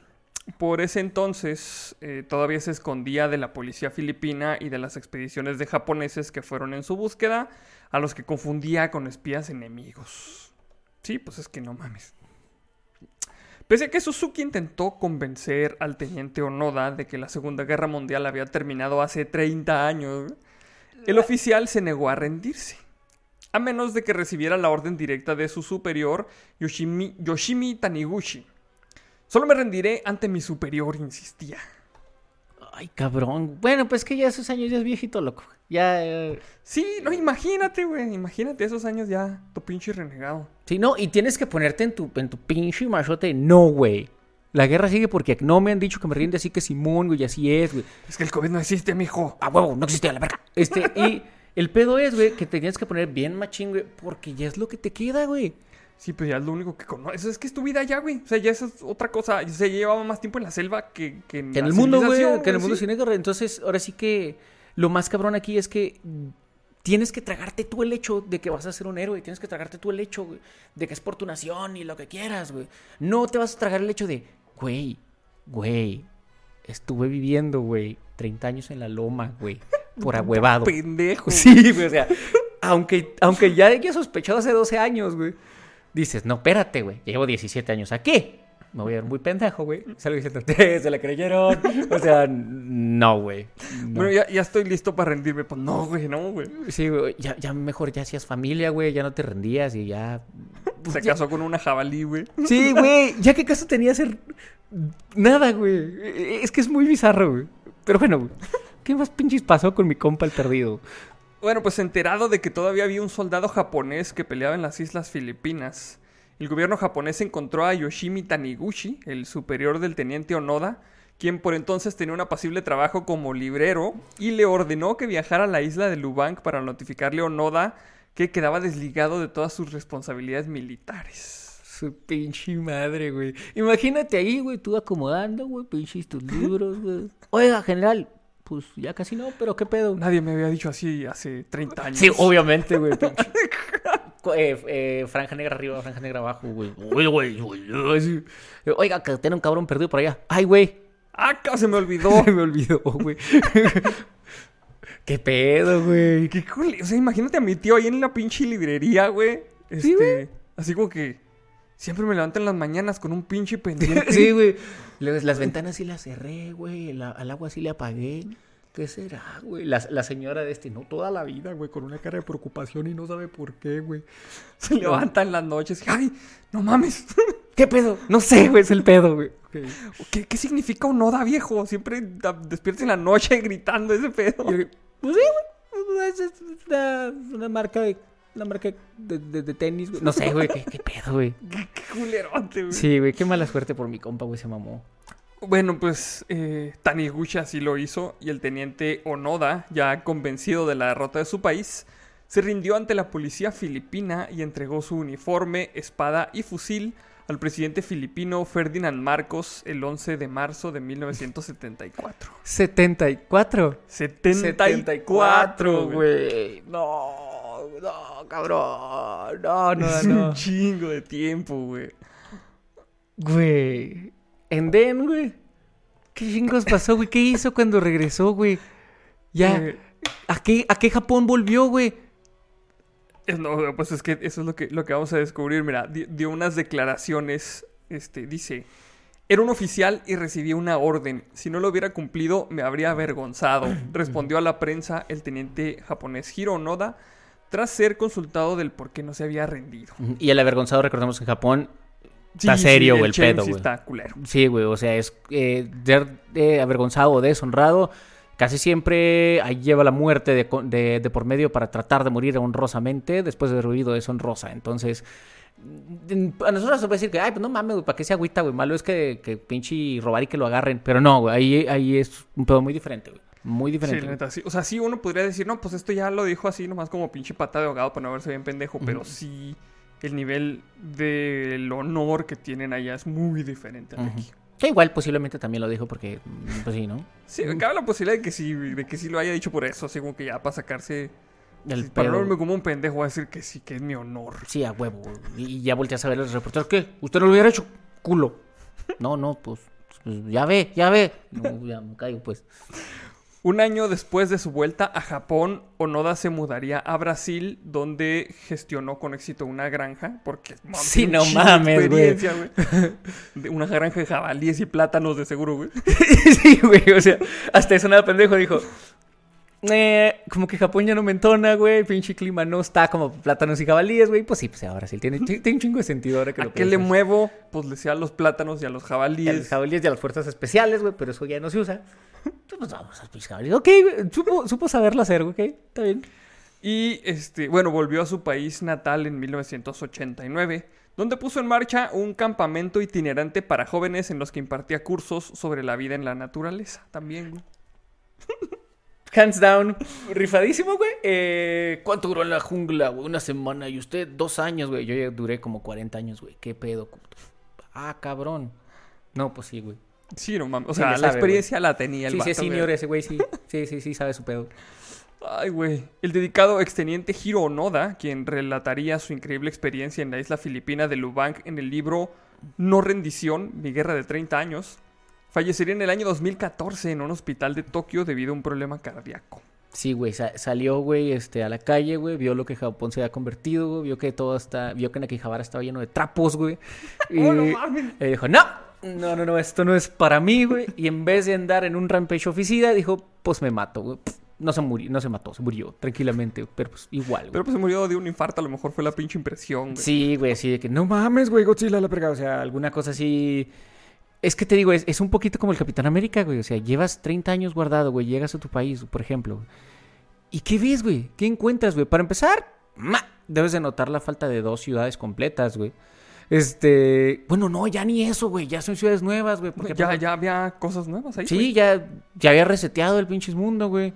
por ese entonces eh, todavía se escondía de la policía filipina y de las expediciones de japoneses que fueron en su búsqueda, a los que confundía con espías enemigos. Sí, pues es que no mames. Pese a que Suzuki intentó convencer al teniente Onoda de que la Segunda Guerra Mundial había terminado hace 30 años, el oficial se negó a rendirse. A menos de que recibiera la orden directa de su superior, Yoshimi, Yoshimi Taniguchi. Solo me rendiré ante mi superior, insistía. Ay, cabrón. Bueno, pues que ya esos años ya es viejito, loco. Ya. eh, Sí, no, imagínate, güey. Imagínate esos años ya, tu pinche renegado. Sí, no, y tienes que ponerte en tu, en tu pinche machote. No, güey. La guerra sigue porque no me han dicho que me rinde, así que Simón, güey, y así es, güey. Es que el COVID no existe, mijo. A huevo, no existía la verga. Este, y el pedo es, güey, que te tienes que poner bien machín, güey, porque ya es lo que te queda, güey. Sí, pues ya es lo único que conoces. Es que es tu vida ya, güey. O sea, ya esa es otra cosa. Se llevaba más tiempo en la selva que, que en, Que en la el mundo, güey, que en el mundo sin guerra. Entonces, ahora sí que lo más cabrón aquí es que tienes que tragarte tú el hecho de que vas a ser un héroe. Tienes que tragarte tú el hecho, güey, de que es por tu nación y lo que quieras, güey. No te vas a tragar el hecho de, güey, güey, estuve viviendo, güey, 30 años en la loma, güey, por ahuevado. Pendejo. Sí, güey, o sea, aunque, aunque ya haya sospechado hace 12 años, güey, dices, no, espérate, güey, llevo 17 años aquí. Me voy a ver muy pendejo, güey. Salgo diciendo, "Eh, se la creyeron. O sea, no, güey. no. Bueno, ya, ya estoy listo para rendirme. Pues no, güey, no, güey. Sí, güey, ya, ya mejor ya hacías familia, güey, ya no te rendías y ya... Se Ya- casó con una jabalí, güey. Sí, güey, ya qué caso tenía hacer nada, güey. Es que es muy bizarro, güey. Pero bueno, güey, ¿qué más pinches pasó con mi compa el perdido? Bueno, pues enterado de que todavía había un soldado japonés que peleaba en las islas Filipinas, el gobierno japonés encontró a Yoshimi Taniguchi, el superior del teniente Onoda, quien por entonces tenía un apacible trabajo como librero, y le ordenó que viajara a la isla de Lubang para notificarle a Onoda que quedaba desligado de todas sus responsabilidades militares. Su pinche madre, güey. Imagínate ahí, güey, tú acomodando, güey, pinches tus libros, güey. Oiga, general, pues ya casi no, pero qué pedo. Nadie me había dicho así hace 30 años. Sí, obviamente, güey, eh, eh, franja negra arriba, franja negra abajo, güey. Uy, güey, güey. Oiga, que tiene un cabrón perdido por allá. Ay, güey. ¡Ah, ca- se me olvidó! Se me olvidó, güey. qué pedo, güey. Qué cool. O sea, imagínate a mi tío ahí en la pinche librería, güey. Este, Sí, güey. Así como que siempre me levanto en las mañanas con un pinche pendiente. Sí, güey. Las ventanas sí las cerré, güey. la- al agua sí le apagué. ¿Qué será, güey? La, la señora de este, no, toda la vida, güey, con una cara de preocupación y no sabe por qué, güey. Se levanta en las noches y, ¡ay! ¡No mames! ¿Qué pedo? No sé, güey, es el pedo, güey. ¿Qué, qué significa un Oda viejo? Siempre despierta en la noche gritando ese pedo. Yo, Pues sí, güey. Es, es una, una marca de. Una marca de, de- de tenis, güey. No sé, güey. ¿qué, qué pedo, güey? ¡Qué, qué culerote, güey! Sí, güey. Qué mala suerte por mi compa, güey. Se mamó. Bueno, pues eh, Taniguchi así lo hizo y el teniente Onoda, ya convencido de la derrota de su país, se rindió ante la policía filipina y entregó su uniforme, espada y fusil al presidente filipino Ferdinand Marcos el 11 de marzo de 1974. 74. 74, güey. güey. No, no, cabrón. No, no, Es no. un chingo de tiempo, güey. Güey. En Den, güey. ¿Qué chingos pasó, güey? ¿Qué hizo cuando regresó, güey? Ya. Eh, ¿A qué, ¿A qué Japón volvió, güey? No, pues es que eso es lo que, lo que vamos a descubrir. Mira, di- dio unas declaraciones. Este, dice: Era un oficial y recibí una orden. Si no lo hubiera cumplido, me habría avergonzado. Respondió a la prensa el teniente japonés Hiro Noda tras ser consultado del por qué no se había rendido. Y el avergonzado, recordemos que en Japón está serio, güey, el, pedo, sí güey. está culero. Sí, güey, o sea, es eh, ser eh, avergonzado o deshonrado. Casi siempre ahí lleva la muerte de, co- de- de por medio para tratar de morir honrosamente después de haber vivido deshonrosa. Entonces, a nosotros se puede decir que, ay, pues no mames, güey, ¿para qué se agüita, güey? Malo es que, que pinche robar y que lo agarren. Pero no, güey, ahí, ahí es un pedo muy diferente, güey. Muy Sí, diferente. la güey. neta, sí. O sea, sí uno podría decir, no, pues esto ya lo dijo así nomás como pinche pata de ahogado para no verse bien pendejo, pero sí el nivel del honor que tienen allá es muy diferente al de aquí. Que igual posiblemente también lo dijo porque, mm, pues sí, ¿no? Sí, cabe la posibilidad de que sí, de que sí lo haya dicho por eso, así como que ya para sacarse... El sí, para no como un pendejo, a decir que sí, que es mi honor. Sí, a huevo. Y ya volteas a ver a los reporteros. ¿Qué? ¿Usted no lo hubiera hecho? Culo. No, no, pues, pues, ya ve, ya ve. No, ya me caigo, pues. Un año después de su vuelta a Japón, Onoda se mudaría a Brasil, donde gestionó con éxito una granja, porque mames, Sí, no mames, güey. Una granja de jabalíes y plátanos de seguro, güey. sí, güey, o sea, hasta eso nada pendejo dijo. Eh, como que Japón ya no me entona, güey. Pinche clima no está como plátanos y jabalíes, güey. Pues sí, pues ahora sí. Tiene, tiene un chingo de sentido ahora que ¿A lo qué le muevo? Pues le sea a los plátanos y a los Y a jabalíes. los jabalíes y a las fuerzas especiales, güey, pero eso ya no se usa. Pues vamos a. Ok, supo, supo saberlo hacer, güey, ok, está bien. Y este, bueno, volvió a su país natal en 1989, donde puso en marcha un campamento itinerante para jóvenes en los que impartía cursos sobre la vida en la naturaleza. También, güey. Hands down, rifadísimo, güey. Eh, ¿Cuánto duró en la jungla, güey? Una semana. Y usted, dos años, güey. Yo ya duré como 40 años, güey. ¿Qué pedo? Ah, cabrón. No, pues sí, güey. Sí, no mames. O sea, le la sabe, experiencia la tenía el Sí, sí, es senior ese, güey, sí. Sí, sí, sí, sabe su pedo. Ay, güey. El dedicado exteniente Hiro Onoda, quien relataría su increíble experiencia en la isla filipina de Lubang en el libro No rendición, mi guerra de 30 años, fallecería en el año 2014 en un hospital de Tokio debido a un problema cardíaco. Sí, güey, sa- salió, güey, este, a la calle, güey, vio lo que Japón se había convertido, güey, vio que todo está, vio que Nakihabara estaba lleno de trapos, güey. Y, ¡Oh, no mames! y dijo, no, no, no, no, esto no es para mí, güey. Y en vez de andar en un rampage oficida, dijo, pues me mato, güey. No se murió, no se mató, se murió tranquilamente, pero pues igual, güey. Pero pues se murió de un infarto, a lo mejor fue la pinche impresión, güey. Sí, güey, así de que no mames, güey, Godzilla la verga. O sea, alguna cosa así. Es que te digo, es, es un poquito como el Capitán América, güey. O sea, llevas 30 años guardado, güey. Llegas a tu país, por ejemplo. ¿Y qué ves, güey? ¿Qué encuentras, güey? Para empezar, ma, debes de notar la falta de dos ciudades completas, güey. Este. Bueno, no, ya ni eso, güey. Ya son ciudades nuevas, güey. porque Ya, ya había cosas nuevas ahí. Sí, ya, ya había reseteado el pinche mundo, güey.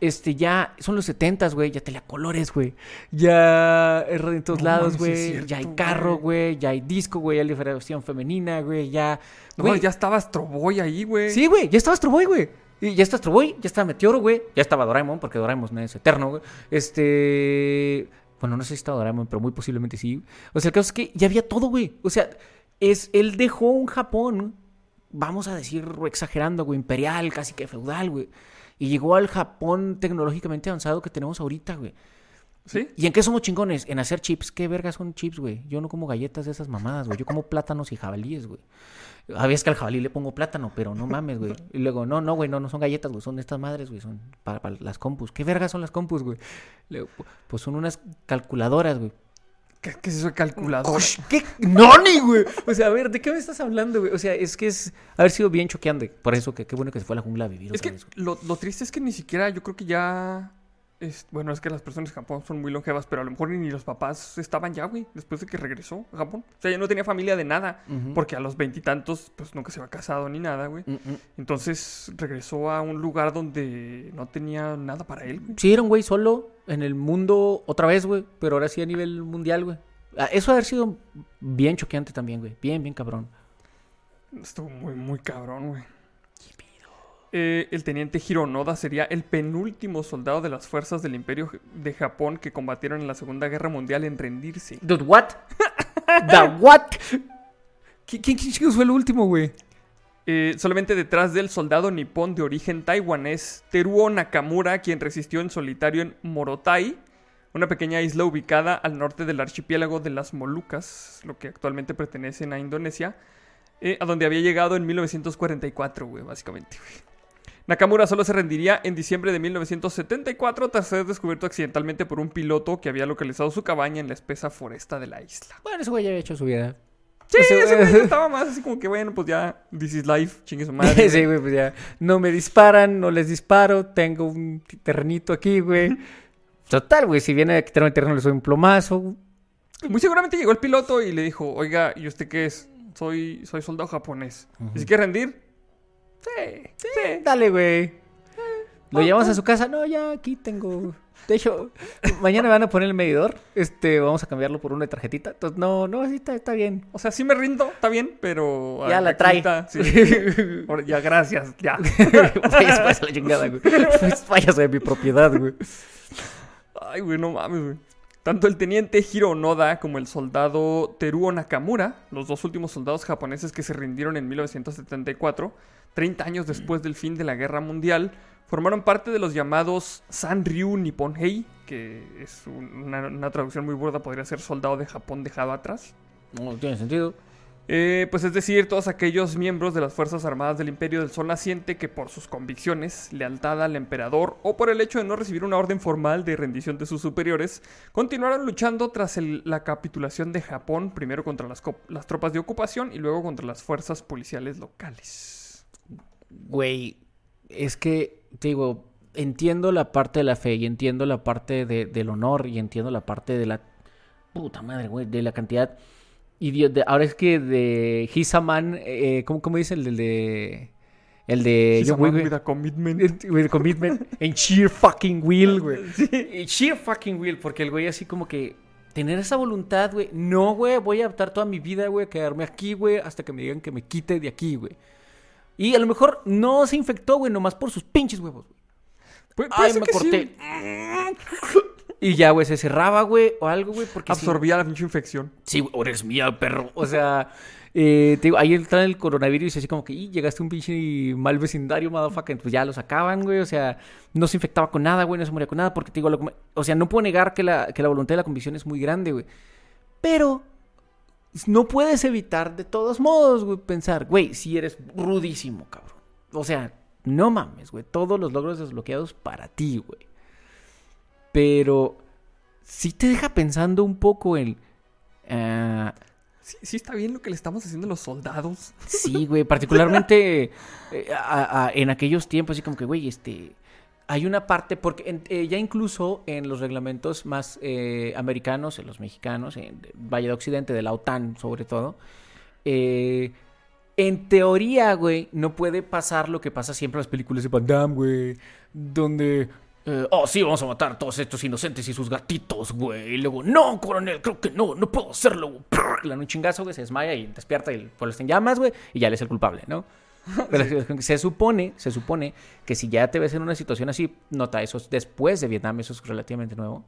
Este, ya, son los setentas, güey, ya tenía colores, güey. Ya es en todos No lados, güey. ya hay carro, güey. Ya hay disco, güey. Ya hay liberación femenina, güey. Ya. No, güey. ya estaba Astro Boy ahí, güey. Sí, güey, ya estaba Astro Boy, güey. Y ya está Astro Boy, ya está Meteoro, güey. Ya estaba Doraemon, porque Doraemon no es eterno, güey. Este. Bueno, no sé si estaba Doraemon, pero muy posiblemente sí. O sea, el caso es que ya había todo, güey. O sea, es, él dejó un Japón, vamos a decir, exagerando, güey, imperial, casi que feudal, güey. Y llegó al Japón tecnológicamente avanzado que tenemos ahorita, güey. ¿Sí? ¿Y en qué somos chingones? En hacer chips. ¿Qué vergas son chips, güey? Yo no como galletas de esas mamadas, güey. Yo como plátanos y jabalíes, güey. Sabías que al jabalí le pongo plátano, pero no mames, güey. Y luego, no, no, güey, no, no son galletas, güey. Son estas madres, güey. Son para, para las compus. ¿Qué vergas son las compus, güey? Luego, Pues son unas calculadoras, güey. ¿Qué, qué es eso de calculador? ¿Qué? ¡Noni, güey! O sea, a ver, ¿de qué me estás hablando, güey? O sea, es que es haber sido bien choqueante. Por eso, que qué bueno que se fue a la jungla a vivir Es otra que vez, lo, lo triste es que ni siquiera yo creo que ya. Es, bueno, es que las personas de Japón son muy longevas, pero a lo mejor ni los papás estaban ya, güey, después de que regresó a Japón. O sea, ya no tenía familia de nada, porque a los veintitantos, pues nunca se había casado ni nada, güey. Entonces regresó a un lugar donde no tenía nada para él, güey. Sí, era un güey solo en el mundo otra vez, güey. Pero ahora sí a nivel mundial, güey. Ah, Eso haber sido bien choqueante también, güey. Bien, bien cabrón. Estuvo muy, muy cabrón, güey. Eh, el teniente Hironoda sería el penúltimo soldado de las fuerzas del Imperio de Japón que combatieron en la Segunda Guerra Mundial en rendirse. Dude, what? The what? ¿Qui- ¿Quién, quién fue el último, güey? Eh, solamente detrás del soldado nipón de origen taiwanés Teruo Nakamura, quien resistió en solitario en Morotai, una pequeña isla ubicada al norte del archipiélago de las Molucas, lo que actualmente pertenecen a Indonesia, eh, a donde había llegado en 1944, güey, básicamente. güey. Nakamura solo se rendiría en diciembre de 1974 tras ser descubierto accidentalmente por un piloto que había localizado su cabaña en la espesa foresta de la isla. Bueno, ese güey ya había hecho su vida. Sí, sea, ese güey estaba más así como que, bueno, pues ya, this is life, chingue su madre. sí, güey, pues ya. No me disparan, no les disparo, tengo un terrenito aquí, güey. Total, güey, si viene a quitarme el terreno le soy un plomazo. Muy seguramente llegó el piloto y le dijo, oiga, ¿y usted qué es? Soy, soy soldado japonés. ¿Y si quiere rendir? Sí, sí. Dale, güey. ¿Lo llevamos a su casa? No, ya aquí tengo. De hecho, mañana me van a poner el medidor. Este, vamos a cambiarlo por una tarjetita. Entonces, no, no, así está, está bien. O sea, sí me rindo, está bien, pero... Ya la trae. está, sí. Ya, gracias, ya. Vayas, la chingada, güey. Vayas de mi propiedad, güey. Ay, güey, no mames, güey. Tanto el teniente Hiro Onoda como el soldado Teruo Nakamura, los dos últimos soldados japoneses que se rindieron en 1974, 30 años después del fin de la Guerra Mundial, formaron parte de los llamados Sanryu Nipponhei, que es un- una, una traducción muy burda, podría ser soldado de Japón dejado atrás. No tiene sentido. Eh, pues es decir, todos aquellos miembros de las Fuerzas Armadas del Imperio del Sol Naciente que por sus convicciones, lealtad al emperador o por el hecho de no recibir una orden formal de rendición de sus superiores, continuaron luchando tras el- la capitulación de Japón, primero contra las, co- las tropas de ocupación y luego contra las fuerzas policiales locales. Güey, es que, te digo, entiendo la parte de la fe y entiendo la parte de- del honor y entiendo la parte de la... Puta madre, güey, de la cantidad... idiot- de- ahora es que de Hisaman, eh, ¿cómo, ¿cómo dice el del de... El de... John a Wick, güey? with a commitment. With commitment and sheer fucking will, güey. Y Sheer fucking will, porque el güey así como que tener esa voluntad, güey. No, güey, voy a adaptar toda mi vida, güey, a quedarme aquí, güey, hasta que me digan que me quite de aquí, güey. Y a lo mejor no se infectó, güey, nomás por sus pinches huevos, güey. Ay, me que corté. sí. Y ya, güey, se cerraba, güey, o algo, güey, porque sí- Absorbía la pinche infección. Sí, güey, eres mía, perro. O sea, eh, te digo, ahí entra el coronavirus y así como que, "Y, llegaste a un pinche mal vecindario, motherfucker. Pues ya lo sacaban, güey. O sea, no se infectaba con nada, güey, no se moría con nada. Porque te digo, lo- o sea, no puedo negar que la, que la voluntad de la convicción es muy grande, güey. Pero no puedes evitar de todos modos, güey, pensar, güey, si eres rudísimo, cabrón. O sea, no mames, güey. Todos los logros desbloqueados para ti, güey. Pero sí te deja pensando un poco en... ah, Sí, sí está bien lo que le estamos haciendo a los soldados. Sí, güey, particularmente eh, a- a- en aquellos tiempos, así como que, güey, este, hay una parte, porque en- eh, ya incluso en los reglamentos más eh, americanos, en los mexicanos, en Valle de Occidente, de la OTAN sobre todo, eh, en teoría, güey, no puede pasar lo que pasa siempre en las películas de Van Damme, güey, donde... eh, oh, sí, vamos a matar a todos estos inocentes y sus gatitos, güey. Y luego, no, coronel, creo que no, no puedo hacerlo. güey". Prr, Le dan un chingazo, güey, se desmaya y despierta y el pueblo está en llamas, güey, y ya él es el culpable, ¿no? Se supone, se supone que si ya te ves en una situación así, nota, eso es después de Vietnam, eso es relativamente nuevo,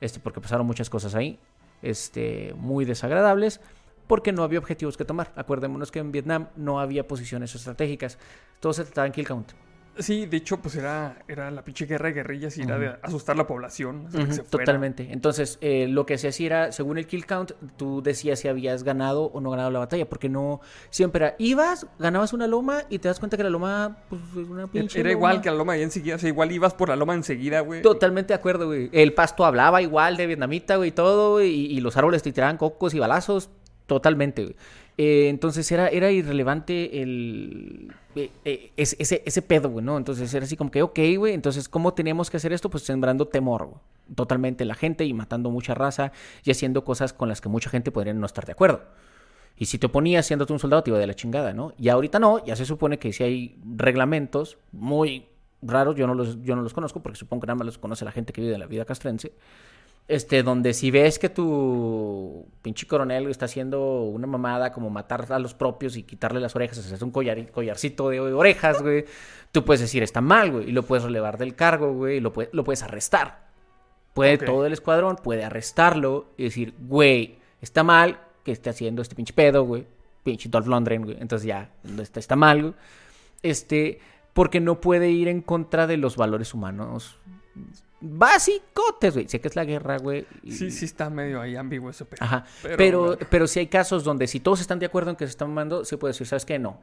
este, porque pasaron muchas cosas ahí, este, muy desagradables, porque no había objetivos que tomar. Acuérdémonos que en Vietnam no había posiciones estratégicas, todo se trataba en kill count. Sí, de hecho, pues era, era la pinche guerra de guerrillas y era de asustar a la población. hacer que Ujú, se fuera. Totalmente. Entonces, eh, lo que se hacía era, según el kill count, tú decías si habías ganado o no ganado la batalla, porque no siempre era, ibas, ganabas una loma y te das cuenta que la loma, pues, es una pinche Era igual que la loma ahí enseguida. O sea, igual ibas por la loma enseguida, güey. Totalmente de acuerdo, güey. El pasto hablaba igual de vietnamita, güey, y todo, y, y los árboles te tiraban cocos y balazos. Totalmente, güey. Eh, entonces era, era irrelevante el eh, eh, ese, pedo, güey, ¿no? Entonces era así como que, ok, güey, entonces, ¿cómo teníamos que hacer esto? Pues sembrando temor, güey. Totalmente en la gente y matando mucha raza y haciendo cosas con las que mucha gente podría no estar de acuerdo. Y si te oponías siéndote un soldado, te iba de la chingada, ¿no? Y ahorita no, ya se supone que si hay reglamentos muy raros, yo no los, yo no los conozco, porque supongo que nada más los conoce la gente que vive de la vida castrense. Este, donde si ves que tu pinche coronel está haciendo una mamada como matar a los propios y quitarle las orejas, hacer un collar, collarcito de orejas, güey, tú puedes decir está mal, güey, y lo puedes relevar del cargo, güey, y lo, puede- lo puedes arrestar. Puede todo el escuadrón, puede arrestarlo y decir, güey, está mal que esté haciendo este pinche pedo, güey, pinche Dolph Lundgren, güey, entonces ya, está, está mal, güey. Este, porque no puede ir en contra de los valores humanos básicotes, güey. Sé que es la guerra, güey. y- Sí, sí está medio ahí ambiguo ese pedo. Ajá. Pero, Pero, pero, si hay casos donde si todos están de acuerdo en que se están mamando, se puede decir, ¿sabes qué? No.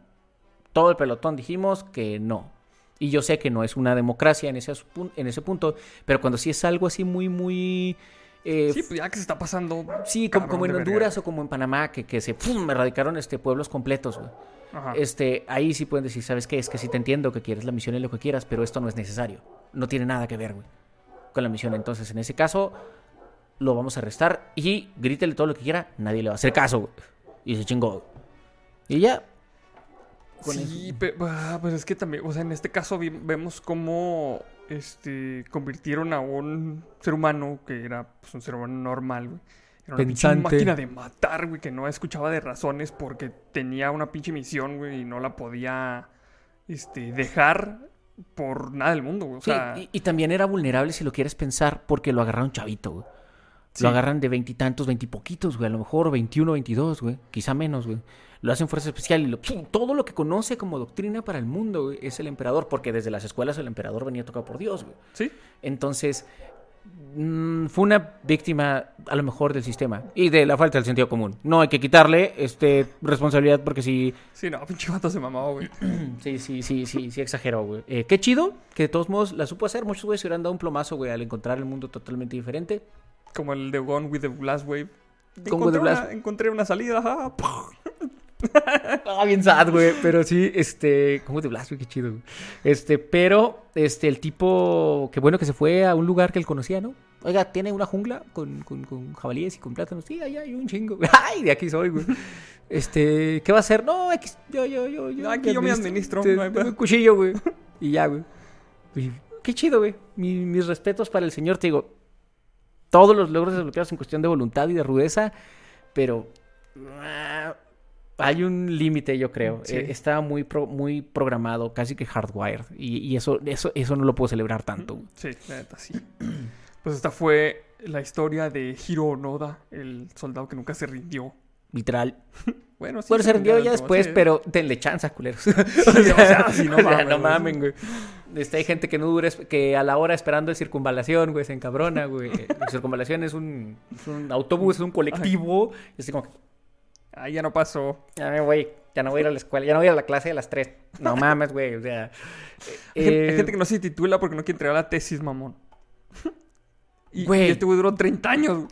Todo el pelotón dijimos que no. Y yo sé que no es una democracia en ese, en ese punto, pero cuando sí es algo así muy, muy Eh, Sí, pues ya que se está pasando. sí, como, en verga. Honduras o como en Panamá, que, que se ¡pum! erradicaron este, pueblos completos, güey. Ajá. Este, ahí sí pueden decir, ¿sabes qué? Es que sí te entiendo que quieres la misión y lo que quieras, pero esto no es necesario. No tiene nada que ver, güey, con la misión. Entonces, en ese caso, lo vamos a arrestar y grítele todo lo que quiera, nadie le va a hacer caso, güey. Y se chingó. Y ya. con Sí, pe- ah, pues es que también, o sea, en este caso vi- vemos cómo este, convirtieron a un ser humano que era pues, un ser humano normal, güey. Era una pinche Pensante. máquina de matar, güey, que no escuchaba de razones porque tenía una pinche misión, güey, y no la podía este, dejar por nada del mundo, güey. O Sí, y, y también era vulnerable si lo quieres pensar porque lo agarraron chavito, güey. Sí. Lo agarran de veintitantos, veintipoquitos, güey. A lo mejor 21, 22, güey. Quizá menos, güey. Lo hacen fuerza especial y lo- todo lo que conoce como doctrina para el mundo, güey, es el emperador. Porque desde las escuelas el emperador venía tocado por Dios, güey. sí, Entonces, fue una víctima a lo mejor del sistema y de la falta del sentido común. No hay que quitarle este, responsabilidad porque sí, sí, no, pinche vato se mamaba, güey. sí, sí, sí, sí, sí exageró, güey. Eh, qué chido que de todos modos la supo hacer. Muchos güeyes se hubieran dado un plomazo, güey, al encontrar el mundo totalmente diferente. Como el de Gone with the Last Wave. Gone with the Encontré, Blast- una, encontré una salida. Ah, bien sad, güey. Pero sí, este. ¿Cómo te blas, güey? Qué chido, güey. Este, pero, este, el tipo. Qué bueno que se fue a un lugar que él conocía, ¿no? Oiga, tiene una jungla con, con, con jabalíes y con plátanos. Sí, allá hay un chingo. Ay, de aquí soy, güey. Este, ¿qué va a hacer? No, aquí, yo, yo, yo, yo. Aquí yo me administro, Te- no hay tengo pedo. un cuchillo, güey. Y ya, güey. Qué chido, güey. Mi- mis respetos para el señor, te digo. Todos los logros desbloqueados en cuestión de voluntad y de rudeza, pero. ah, hay un límite, yo creo. Sí. Eh, está muy, pro- muy programado, casi que hardwired. Y, y eso, eso, eso no lo puedo celebrar tanto. Sí, la neta, sí. Pues esta fue la historia de Hiro Onoda, el soldado que nunca se rindió. Literal. Bueno, sí. Bueno, se rindió ya después, pero denle chance, culeros. o sea, sí, no mames, güey. mamen, güey. Este, hay gente que no dura, es- que a la hora esperando el circunvalación, güey, se encabrona, güey. La circunvalación es un, es un autobús, es un colectivo. Y así como, Ah, ya no pasó. ya me voy, ya no voy a ir a la escuela, ya no voy a ir a la clase de las tres. No mames, güey, o sea. Hay gente- eh, hay gente que no se titula porque no quiere entregar la tesis, mamón. Y, Güey. y este güey duró 30 años.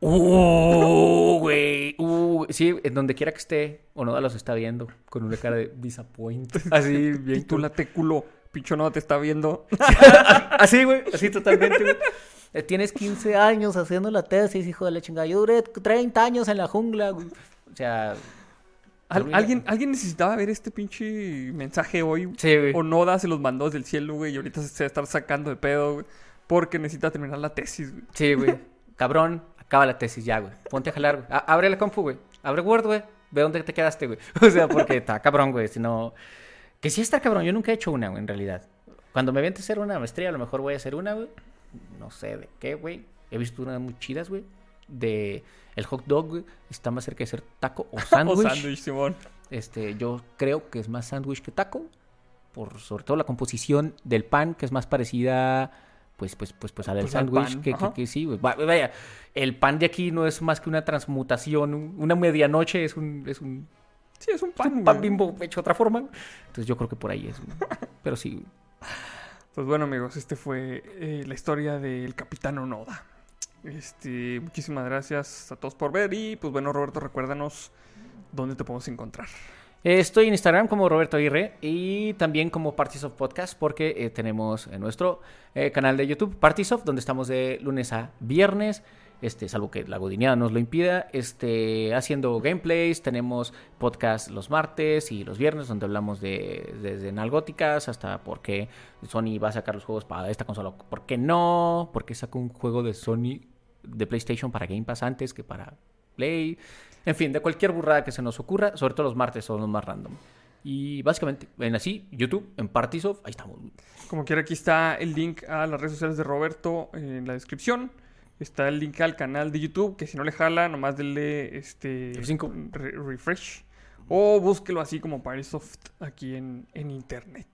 Uh, güey. Uh, sí, en donde quiera que esté, Onoda los está viendo con una cara de disappoint. Así, bien. Titúlate, culo. Pincho no te está viendo. Así, güey. Así totalmente, güey. Eh, Tienes 15 años haciendo la tesis, hijo de la chingada. Yo duré 30 años en la jungla, güey. O sea. Al-. ¿alguien, alguien necesitaba ver este pinche mensaje hoy. Sí, güey. Onoda se los mandó desde el cielo, güey. Y ahorita se va a estar sacando de pedo, güey. Porque necesita terminar la tesis, güey. Sí, güey. Cabrón, acaba la tesis ya, güey. Ponte a jalar, güey. A- abre la compu, güey. Abre Word, güey. Ve dónde te quedaste, güey. O sea, porque está cabrón, güey. Si no. Que sí está cabrón. Yo nunca he hecho una, güey, en realidad. Cuando me viente a hacer una maestría, a lo mejor voy a hacer una, güey. No sé de qué, güey. He visto unas muy chidas, güey. De. El hot dog. Está más cerca de ser taco o O sándwich. sándwich, Simón. Este, yo creo que es más sándwich que taco. Por sobre todo la composición del pan, que es más parecida, pues, pues, pues, pues a la del Pues sándwich. Que, que, sí, Vaya, el pan de aquí no es más que una transmutación. un- Una medianoche es un, es un Sí, es un pan, un pan bimbo hecho de otra forma. Entonces yo creo que por ahí es. Pero sí. Pues bueno, amigos, este fue eh, la historia del Capitán Onoda. Este, muchísimas gracias a todos por ver y pues bueno, Roberto, recuérdanos dónde te podemos encontrar. Eh, Estoy en Instagram como Roberto Aguirre y también como Parties Podcast porque eh, tenemos en nuestro eh, canal de YouTube Parties donde estamos de lunes a viernes, este, salvo que la godineada nos lo impida, este, haciendo gameplays, tenemos podcast los martes y los viernes donde hablamos de desde nalgóticas hasta por qué Sony va a sacar los juegos para esta consola, por qué no, por qué sacó un juego de Sony de PlayStation para Game Pass antes que para Play. En fin, de cualquier burrada que se nos ocurra, sobre todo los martes son los más random. Y básicamente, en así, YouTube, en Partisoft, ahí estamos. Como quiera, aquí está el link a las redes sociales de Roberto en la descripción. Está el link al canal de YouTube, que si no le jala, nomás denle este F5. re- refresh. O búsquelo así como Parisoft aquí en, en internet.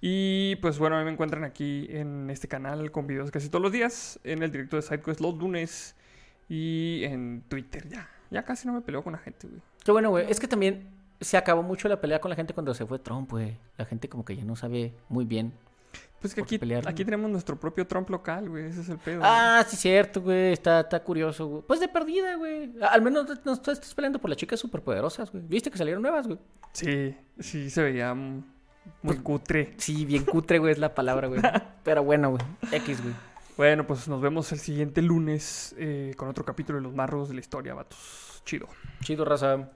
Y pues bueno, a mí me encuentran aquí en este canal con videos casi todos los días. En el directo de SideQuest los lunes. Y en Twitter ya. Ya casi no me peleo con la gente, güey. Qué bueno, güey. Es que también se acabó mucho la pelea con la gente cuando se fue Trump, güey. La gente como que ya no sabe muy bien Pues que ¿Por qué aquí, pelear, aquí güey? tenemos nuestro propio Trump local, güey. Ese es el pedo. Ah, sí, cierto, güey. Está, está curioso, güey. Pues de perdida, güey. Al menos no, estás peleando por las chicas superpoderosas, güey. ¿Viste que salieron nuevas, güey? Sí, sí, se veía muy Pues- cutre. Sí, bien cutre, güey, es la palabra, güey. Pero bueno, güey. X, güey. Bueno, pues nos vemos el siguiente lunes eh, con otro capítulo de los marros de la historia, vatos. Chido. Chido, raza.